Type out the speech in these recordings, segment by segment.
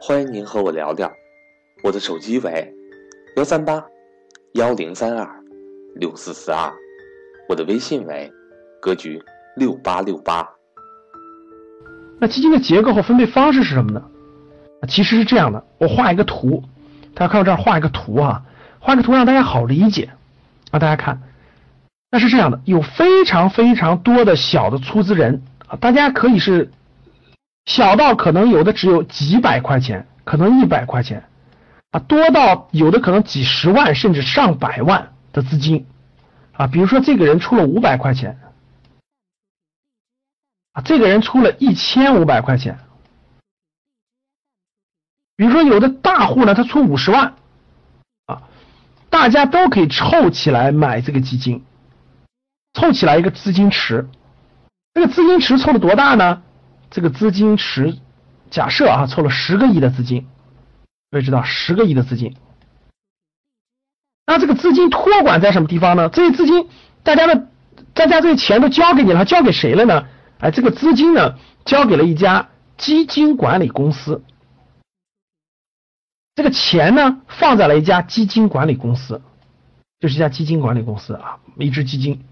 欢迎您和我聊聊。我的手机为幺三八幺零三二六四四二，我的微信为格局六八六八。那基金的结构和分配方式是什么呢？其实是这样的，我画一个图，大家看我这儿画一个图啊，画个图让大家好理解啊。大家看，那是这样的，有非常非常多的小的出资人啊，大家可以是。小到可能有的只有几百块钱，可能一百块钱，啊，多到有的可能几十万甚至上百万的资金，啊，比如说这个人出了五百块钱，啊，这个人出了一千五百块钱，比如说有的大户呢，他出五十万，啊，大家都可以凑起来买这个基金，凑起来一个资金池，这个资金池凑的多大呢？这个资金池，假设啊，凑了十个亿的资金，各位知道十个亿的资金，那这个资金托管在什么地方呢？这些资金，大家的大家这些钱都交给你了，交给谁了呢？哎，这个资金呢，交给了一家基金管理公司，这个钱呢，放在了一家基金管理公司，这是一家基金管理公司啊，一支基金。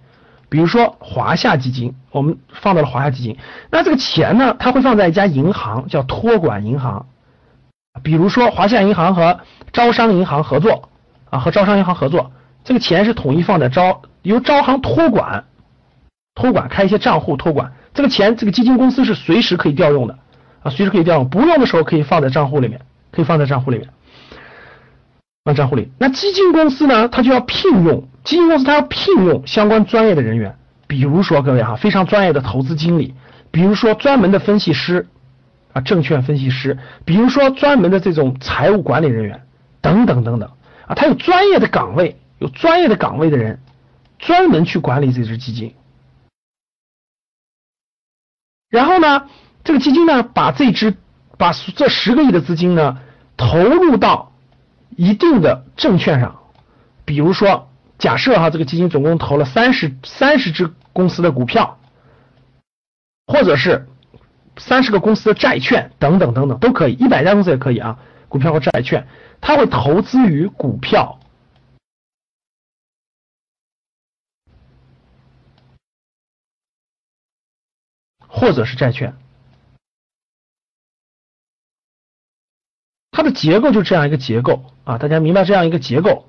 比如说华夏基金，我们放到了华夏基金，那这个钱呢，它会放在一家银行，叫托管银行。比如说华夏银行和招商银行合作啊，和招商银行合作，这个钱是统一放在招，由招行托管，托管开一些账户托管，这个钱这个基金公司是随时可以调用的啊，随时可以调用，不用的时候可以放在账户里面，可以放在账户里面。账户里，那基金公司呢？它就要聘用基金公司，它要聘用相关专业的人员，比如说各位哈，非常专业的投资经理，比如说专门的分析师啊，证券分析师，比如说专门的这种财务管理人员等等等等啊，它有专业的岗位，有专业的岗位的人专门去管理这支基金。然后呢，这个基金呢，把这支把这十个亿的资金呢投入到。一定的证券上，比如说，假设哈，这个基金总共投了三十三十只公司的股票，或者是三十个公司的债券等等等等都可以，一百家公司也可以啊，股票和债券，它会投资于股票，或者是债券。它的结构就这样一个结构啊，大家明白这样一个结构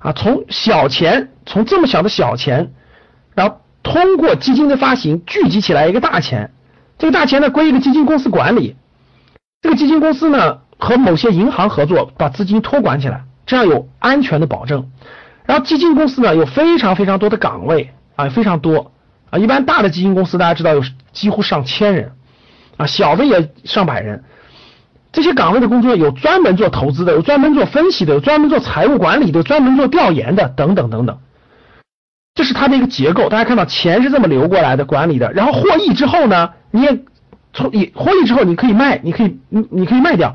啊？从小钱，从这么小的小钱，然后通过基金的发行聚集起来一个大钱，这个大钱呢归一个基金公司管理，这个基金公司呢和某些银行合作，把资金托管起来，这样有安全的保证。然后基金公司呢有非常非常多的岗位啊，非常多啊，一般大的基金公司大家知道有几乎上千人啊，小的也上百人。这些岗位的工作有专门做投资的，有专门做分析的，有专门做财务管理的，专门做调研的，等等等等。这是它的一个结构。大家看到钱是这么流过来的，管理的。然后获益之后呢，你也从你获益之后你可以卖，你可以你你可以卖掉。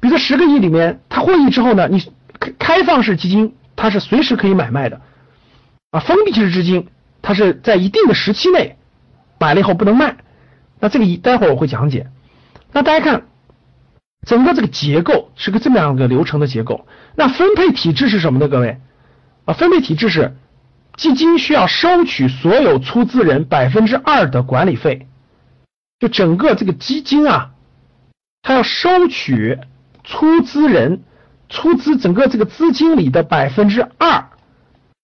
比如说十个亿里面，它获益之后呢，你开开放式基金它是随时可以买卖的啊，封闭式基金它是在一定的时期内买了以后不能卖。那这个一待会儿我会讲解。那大家看。整个这个结构是个这么样一个流程的结构。那分配体制是什么呢？各位啊，分配体制是基金需要收取所有出资人百分之二的管理费，就整个这个基金啊，它要收取出资人出资整个这个资金里的百分之二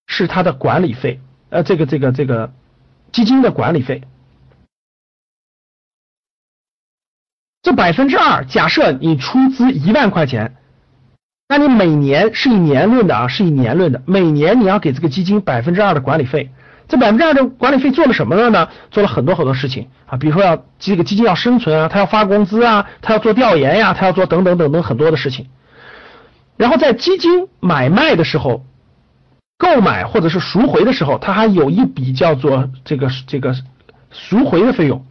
是它的管理费，呃，这个这个这个基金的管理费。这百分之二，假设你出资一万块钱，那你每年是以年论的啊，是以年论的，每年你要给这个基金百分之二的管理费。这百分之二的管理费做了什么了呢？做了很多很多事情啊，比如说要这个基金要生存啊，他要发工资啊，他要做调研呀，他要做等等等等很多的事情。然后在基金买卖的时候，购买或者是赎回的时候，它还有一笔叫做这个这个赎回的费用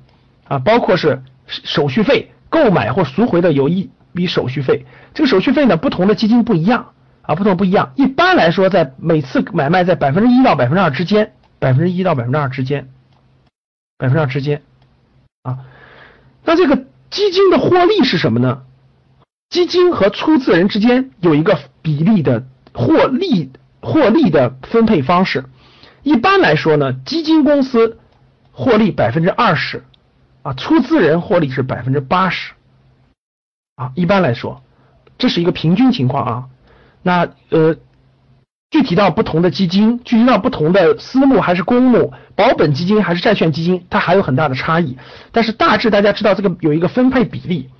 啊，包括是手续费，购买或赎回的有一笔手续费。这个手续费呢，不同的基金不一样啊，不同不一样。一般来说，在每次买卖在百分之一到百分之二之间，百分之一到百分之二之间，百分之二之间啊。那这个基金的获利是什么呢？基金和出资人之间有一个比例的获利获利的分配方式。一般来说呢，基金公司获利百分之二十，啊，出资人获利是百分之八十，啊，一般来说，这是一个平均情况啊。那呃，具体到不同的基金，具体到不同的私募还是公募，保本基金还是债券基金，它还有很大的差异。但是大致大家知道这个有一个分配比例。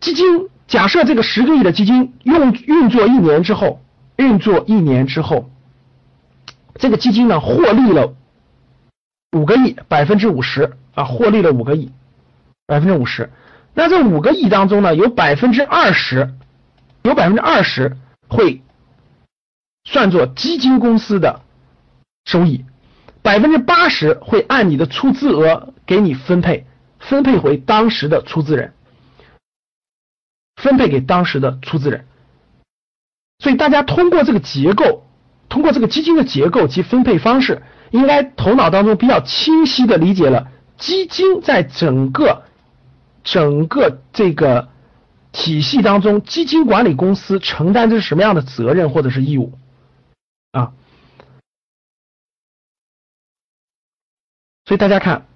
基金假设这个十个亿的基金用运作一年之后，运作一年之后，这个基金呢获利了五个亿，百分之五十啊，获利了五个亿，百分之五十。那这五个亿当中呢，有百分之二十，有百分之二十会算作基金公司的收益，百分之八十会按你的出资额给你分配，分配回当时的出资人。分配给当时的出资人，所以大家通过这个结构，通过这个基金的结构及分配方式，应该头脑当中比较清晰的理解了基金在整个整个这个体系当中，基金管理公司承担的是什么样的责任或者是义务啊？所以大家看，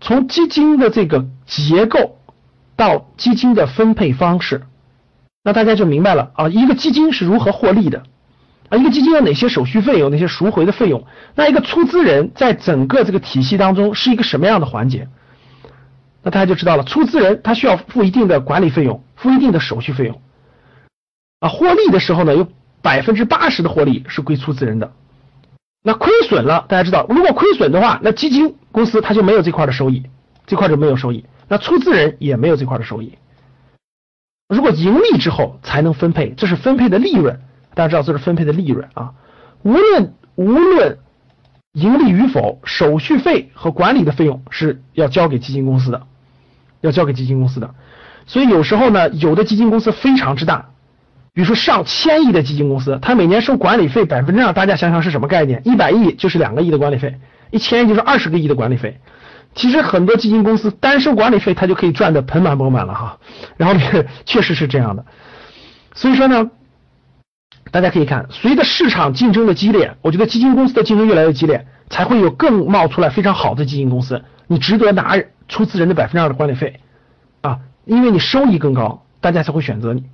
从基金的这个结构。到基金的分配方式，那大家就明白了啊，一个基金是如何获利的啊，一个基金有哪些手续费，有哪些赎回的费用，那一个出资人在整个这个体系当中是一个什么样的环节？那大家就知道了，出资人他需要付一定的管理费用，付一定的手续费用啊，获利的时候呢，有百分之八十的获利是归出资人的，那亏损了，大家知道，如果亏损的话，那基金公司它就没有这块的收益，这块就没有收益。那出资人也没有这块的收益，如果盈利之后才能分配，这是分配的利润，大家知道这是分配的利润啊。无论无论盈利与否，手续费和管理的费用是要交给基金公司的，要交给基金公司的。所以有时候呢，有的基金公司非常之大，比如说上千亿的基金公司，它每年收管理费百分之二，大家想想是什么概念？一百亿就是两个亿的管理费，一千亿就是二十个亿的管理费。其实很多基金公司单收管理费，它就可以赚得盆满钵满了哈。然后，确实是这样的。所以说呢，大家可以看，随着市场竞争的激烈，我觉得基金公司的竞争越来越激烈，才会有更冒出来非常好的基金公司。你值得拿出资人的百分之二的管理费啊，因为你收益更高，大家才会选择你。